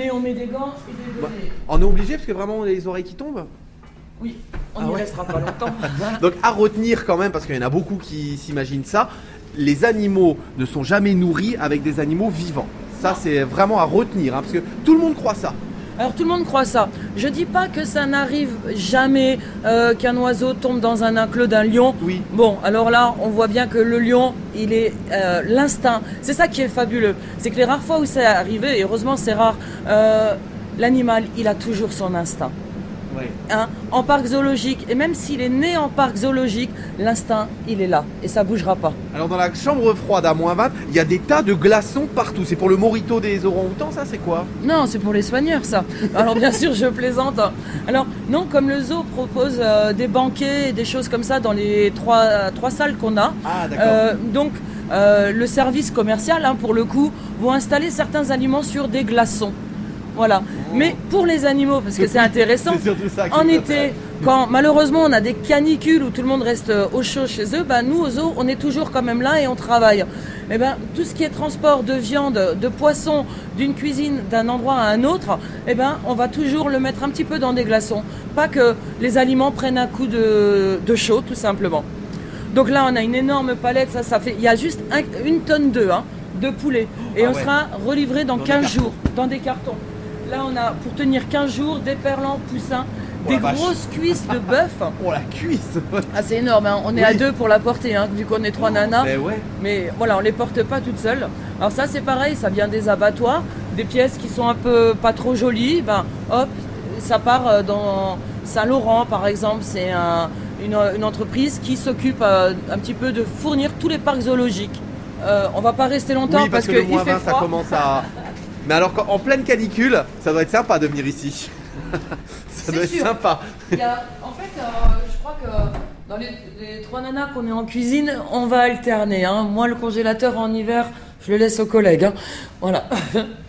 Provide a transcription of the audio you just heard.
Mais on met des gants et des bonnets. On est obligé parce que vraiment on a les oreilles qui tombent Oui, on Ah n'y ouais. restera pas longtemps. Donc à retenir quand même, parce qu'il y en a beaucoup qui s'imaginent ça, les animaux ne sont jamais nourris avec des animaux vivants. Ça c'est vraiment à retenir, hein, parce que tout le monde croit ça. Alors tout le monde croit ça. Je dis pas que ça n'arrive jamais euh, qu'un oiseau tombe dans un enclos d'un lion. Oui. Bon, alors là, on voit bien que le lion, il est euh, l'instinct. C'est ça qui est fabuleux. C'est que les rares fois où c'est arrivé, et heureusement c'est rare, euh, l'animal, il a toujours son instinct. Hein, en parc zoologique, et même s'il est né en parc zoologique, l'instinct, il est là, et ça bougera pas. Alors dans la chambre froide à moins 20, il y a des tas de glaçons partout. C'est pour le morito des orang-outans, ça c'est quoi? Non, c'est pour les soigneurs, ça. Alors, bien sûr, je plaisante. Alors, non, comme le zoo propose euh, des banquets et des choses comme ça dans les trois, trois salles qu'on a. Ah d'accord. euh, donc, euh, le service commercial, hein, pour le coup, vont installer certains aliments sur des glaçons. Voilà. Mais pour les animaux, parce que c'est intéressant, en été, quand malheureusement on a des canicules où tout le monde reste euh, au chaud chez eux, ben, nous au zoo on est toujours quand même là et on travaille. Et ben, tout ce qui est transport de viande, de poisson, d'une cuisine d'un endroit à un autre, eh ben, on va toujours le mettre un petit peu dans des glaçons. Pas que les aliments prennent un coup de, de chaud tout simplement. Donc là on a une énorme palette, ça, ça fait, il y a juste un- une tonne d'œufs, hein, de poulet. Et Ah on ouais. sera relivré dans, Dans des 15 cartons. jours, dans des cartons. Là on a pour tenir 15 jours des perlans poussins, Oh des vache. grosses cuisses de bœuf. Oh la cuisse Ah, c'est énorme, hein. on est Oui. à deux pour la porter, hein, vu qu'on est trois nanas. Eh ouais. Mais voilà, on les porte pas toutes seules. Alors ça, c'est pareil, ça vient des abattoirs, des pièces qui sont un peu pas trop jolies. Ben, hop, ça part euh, dans Saint-Laurent, par exemple. C'est un- une, une entreprise qui s'occupe euh, un petit peu de fournir tous les parcs zoologiques. Euh, on va pas rester longtemps Oui, parce, que, que le il moins fait 20 ça commence à... Mais alors qu'en- en pleine canicule, ça doit être sympa de venir ici. ça doit être sympa. Il y a- en fait, euh, je crois que dans les, les trois nanas qu'on est en cuisine, on va alterner. hein. Moi, le congélateur en hiver, je le laisse aux collègues. hein. Voilà.